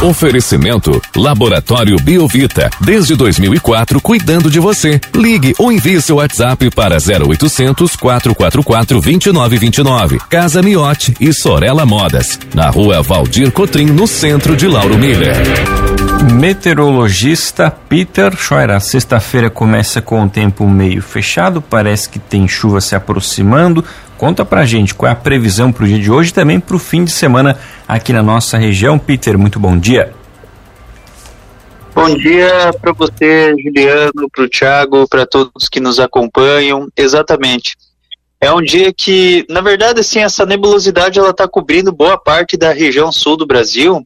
Oferecimento Laboratório Biovita. Desde 2004, cuidando de você. Ligue ou envie seu WhatsApp para 0800 444 2929. Casa Miote e Sorella Modas. Na rua Valdir Cotrim, no centro de Lauro Miller. Meteorologista Peter Scheuer. Sexta-feira começa com o tempo meio fechado. Parece que tem chuva se aproximando. Conta pra gente qual é a previsão para o dia de hoje e também para o fim de semana aqui na nossa região. Peter, muito bom dia. Bom dia para você, Juliano, para o Thiago, para todos que nos acompanham. Exatamente. É um dia que, na verdade, assim, essa nebulosidade ela está cobrindo boa parte da região sul do Brasil.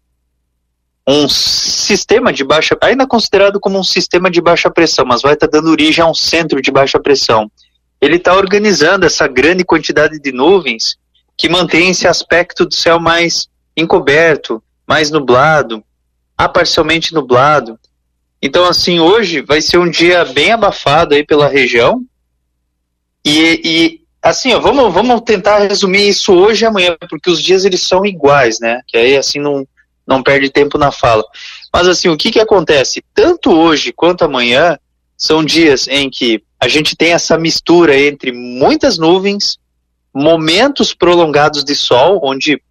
Um sistema de baixa, ainda considerado como um sistema de baixa pressão, mas vai estar tá dando origem a um centro de baixa pressão ele está organizando essa grande quantidade de nuvens que mantém esse aspecto do céu mais encoberto, mais nublado, parcialmente nublado. Então, assim, hoje vai ser um dia bem abafado aí pela região. E, e assim, ó, vamos, vamos tentar resumir isso hoje e amanhã, porque os dias eles são iguais, né? Que aí, assim, não, não perde tempo na fala. Mas, assim, o que que acontece? Tanto hoje quanto amanhã são dias em que a gente tem essa mistura entre muitas nuvens, momentos prolongados de sol, onde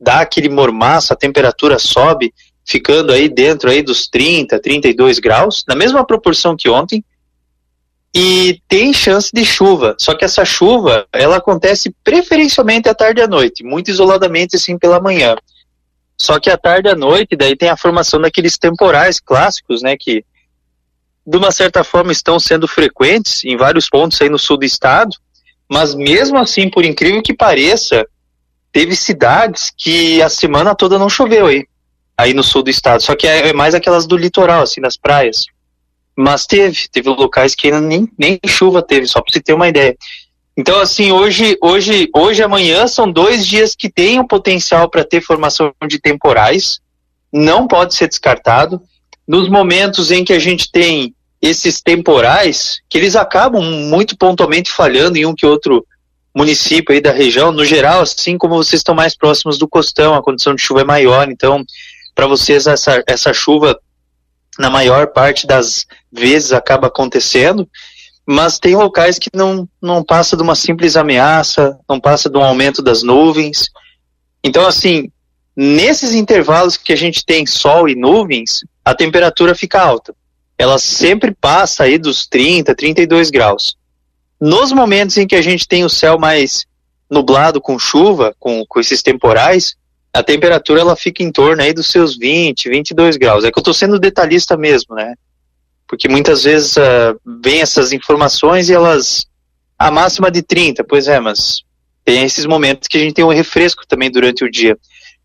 dá aquele mormaço, a temperatura sobe, ficando aí dentro aí dos 30, 32 graus, na mesma proporção que ontem, e tem chance de chuva. Só que essa chuva, ela acontece preferencialmente à tarde e à noite, muito isoladamente assim pela manhã. Só que à tarde e à noite, daí tem a formação daqueles temporais clássicos, né, que de uma certa forma, estão sendo frequentes em vários pontos aí no sul do estado, mas mesmo assim, por incrível que pareça, teve cidades que a semana toda não choveu aí, aí no sul do estado, só que é, é mais aquelas do litoral, assim, nas praias. Mas teve, teve locais que ainda nem, nem chuva teve, só para você ter uma ideia. Então, assim, hoje, hoje, hoje e amanhã são dois dias que têm o potencial para ter formação de temporais, não pode ser descartado nos momentos em que a gente tem esses temporais, que eles acabam muito pontualmente falhando em um que outro município aí da região, no geral, assim como vocês estão mais próximos do costão, a condição de chuva é maior, então para vocês essa, essa chuva na maior parte das vezes acaba acontecendo, mas tem locais que não, não passa de uma simples ameaça, não passa de um aumento das nuvens. Então, assim, nesses intervalos que a gente tem sol e nuvens, a temperatura fica alta. Ela sempre passa aí dos 30, 32 graus. Nos momentos em que a gente tem o céu mais nublado com chuva, com, com esses temporais, a temperatura ela fica em torno aí dos seus 20, 22 graus. É que eu estou sendo detalhista mesmo, né? Porque muitas vezes uh, vem essas informações e elas. A máxima de 30, pois é, mas tem esses momentos que a gente tem um refresco também durante o dia.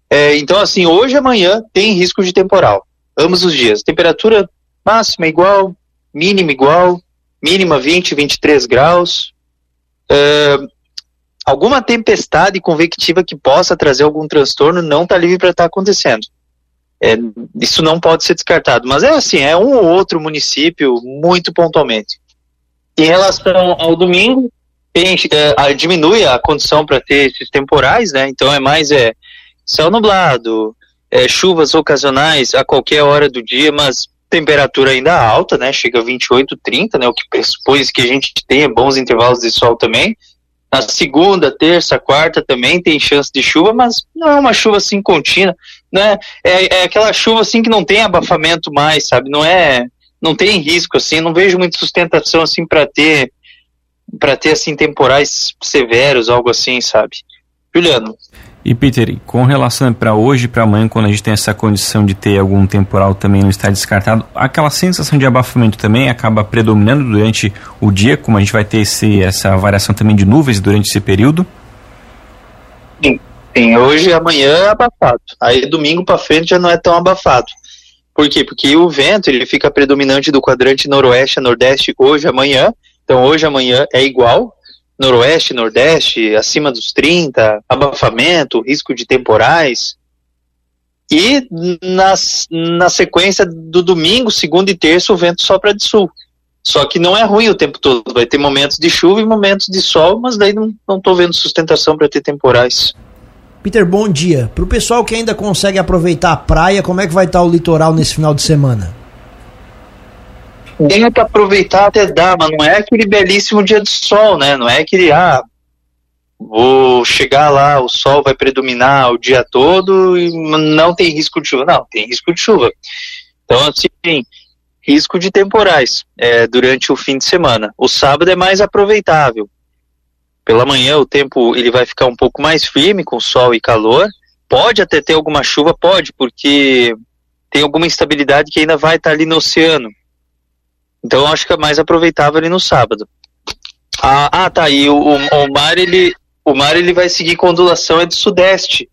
É, então, assim, hoje e amanhã tem risco de temporal ambos os dias. Temperatura máxima igual, mínima igual, mínima 20, 23 graus. Uh, alguma tempestade convectiva que possa trazer algum transtorno não está livre para estar tá acontecendo. É, isso não pode ser descartado, mas é assim, é um ou outro município muito pontualmente. Em relação ao domingo, tem, é, diminui a condição para ter esses temporais, né? Então é mais é, céu nublado, é, chuvas ocasionais a qualquer hora do dia, mas temperatura ainda alta, né? Chega a 28, 30, né? O que pressupõe que a gente tenha bons intervalos de sol também. Na segunda, terça, quarta também tem chance de chuva, mas não é uma chuva assim contínua, né? É, é aquela chuva assim que não tem abafamento mais, sabe? Não é, não tem risco assim. Não vejo muita sustentação assim para ter, para ter assim temporais severos, algo assim, sabe? Juliano. E Peter, com relação para hoje e para amanhã, quando a gente tem essa condição de ter algum temporal também não está descartado, aquela sensação de abafamento também acaba predominando durante o dia, como a gente vai ter esse, essa variação também de nuvens durante esse período? Sim, sim hoje e amanhã é abafado. Aí domingo para frente já não é tão abafado. Por quê? Porque o vento ele fica predominante do quadrante noroeste a nordeste hoje e amanhã. Então hoje e amanhã é igual, noroeste, nordeste, acima dos 30, abafamento, risco de temporais. E nas, na sequência do domingo, segundo e terça, o vento sopra de sul. Só que não é ruim o tempo todo. Vai ter momentos de chuva e momentos de sol, mas daí não estou vendo sustentação para ter temporais. Peter, bom dia. Para o pessoal que ainda consegue aproveitar a praia, como é que vai estar o litoral nesse final de semana? Tem que aproveitar até dá, mas não é aquele belíssimo dia de sol, né? Não é aquele, ah, vou chegar lá, o sol vai predominar o dia todo e não tem risco de chuva. Não, tem risco de chuva. Então, assim, risco de temporais é, durante o fim de semana. O sábado é mais aproveitável. Pela manhã o tempo ele vai ficar um pouco mais firme com sol e calor. Pode até ter alguma chuva, pode, porque tem alguma instabilidade que ainda vai estar ali no oceano. Então eu acho que é mais aproveitável ali no sábado. Ah, ah tá. E o, o, o, mar ele o mar ele vai seguir com ondulação é de sudeste,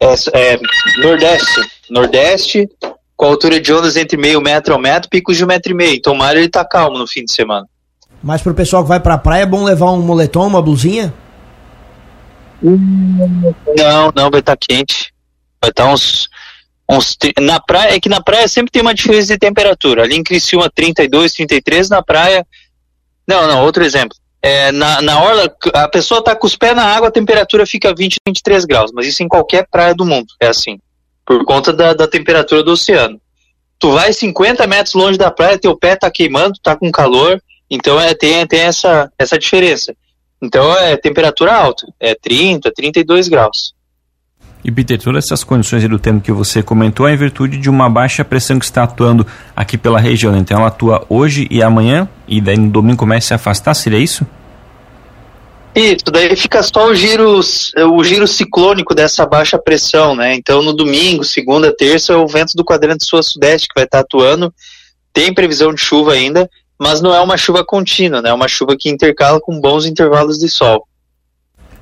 é, é nordeste, nordeste com altura de ondas entre meio metro ao metro, picos de um metro e meio. Então o mar ele tá calmo no fim de semana. Mas pro pessoal que vai pra praia é bom levar um moletom, uma blusinha? Não, não, vai estar tá quente. Vai estar tá uns, uns. Na praia, é que na praia sempre tem uma diferença de temperatura. Ali em Criciúma 32, 33, na praia. Não, não, outro exemplo. É, na, na orla, a pessoa tá com os pés na água, a temperatura fica 20, 23 graus, mas isso em qualquer praia do mundo é assim, por conta da, da temperatura do oceano. Tu vai 50 metros longe da praia, teu pé tá queimando, tá com calor, então é, tem, tem essa, essa diferença. Então é temperatura alta, é 30, 32 graus. E Peter, todas essas condições do tempo que você comentou é em virtude de uma baixa pressão que está atuando aqui pela região. Então ela atua hoje e amanhã, e daí no domingo começa a se afastar, seria isso? Isso, daí fica só o giro, o giro ciclônico dessa baixa pressão, né? Então no domingo, segunda, terça, é o vento do quadrante sul-sudeste que vai estar atuando. Tem previsão de chuva ainda, mas não é uma chuva contínua, né? É uma chuva que intercala com bons intervalos de sol.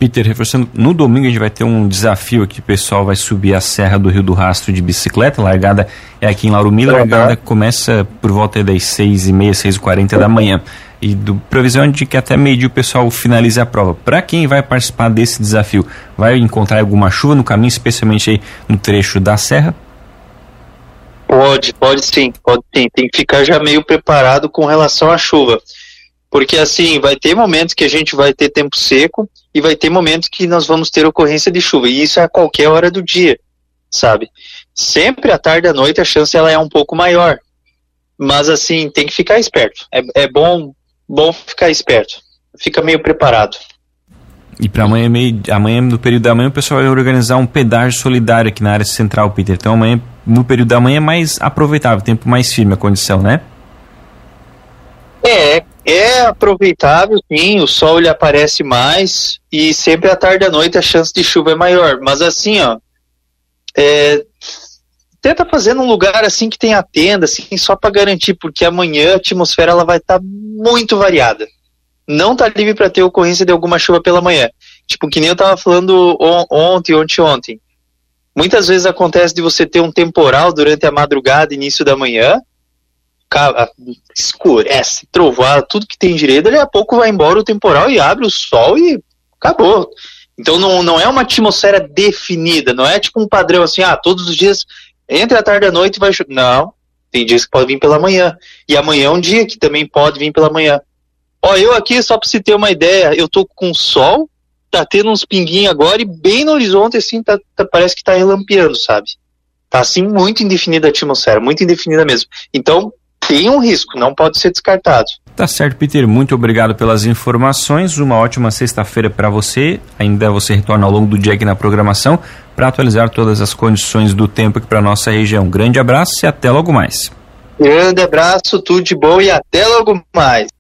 Peter, reforçando, no domingo a gente vai ter um desafio aqui, o pessoal vai subir a Serra do Rio do Rastro de bicicleta, a largada é aqui em Lauro Miller, a largada começa por volta das seis e meia, seis e quarenta da manhã. E do previsão de que até meio dia o pessoal finalize a prova. Para quem vai participar desse desafio, vai encontrar alguma chuva no caminho, especialmente aí no trecho da serra? Pode, pode sim, pode sim. Tem que ficar já meio preparado com relação à chuva. Porque assim, vai ter momentos que a gente vai ter tempo seco e vai ter momentos que nós vamos ter ocorrência de chuva. E isso é a qualquer hora do dia, sabe? Sempre à tarde e à noite a chance ela é um pouco maior. Mas assim, tem que ficar esperto. É, é bom, bom ficar esperto. Fica meio preparado. E para amanhã, meio, amanhã, no período da manhã, o pessoal vai organizar um pedágio solidário aqui na área central, Peter. Então amanhã, no período da manhã, é mais aproveitável, tempo mais firme a condição, né? É, é aproveitável, sim, o sol ele aparece mais e sempre à tarde e à noite a chance de chuva é maior. Mas assim, ó, é, tenta fazer num lugar assim que tenha tenda, assim, só para garantir, porque amanhã a atmosfera ela vai estar tá muito variada. Não tá livre para ter ocorrência de alguma chuva pela manhã. Tipo, que nem eu tava falando on ontem, ontem, ontem. Muitas vezes acontece de você ter um temporal durante a madrugada, início da manhã, escurece, trovoada, tudo que tem direito, daqui a pouco vai embora o temporal e abre o sol e acabou. Então não, não é uma atmosfera definida, não é tipo um padrão assim, ah, todos os dias, entre a tarde e a noite vai chover. Não, tem dias que pode vir pela manhã. E amanhã é um dia que também pode vir pela manhã. Ó, eu aqui, só pra você ter uma ideia, eu tô com sol, tá tendo uns pinguinhos agora e bem no horizonte, assim, tá, tá, parece que tá relampeando, sabe? Tá assim muito indefinida a atmosfera, muito indefinida mesmo. Então, tem um risco, não pode ser descartado. Tá certo, Peter. Muito obrigado pelas informações. Uma ótima sexta-feira para você. Ainda você retorna ao longo do dia aqui na programação para atualizar todas as condições do tempo aqui para nossa região. Grande abraço e até logo mais. Grande abraço, tudo de bom e até logo mais.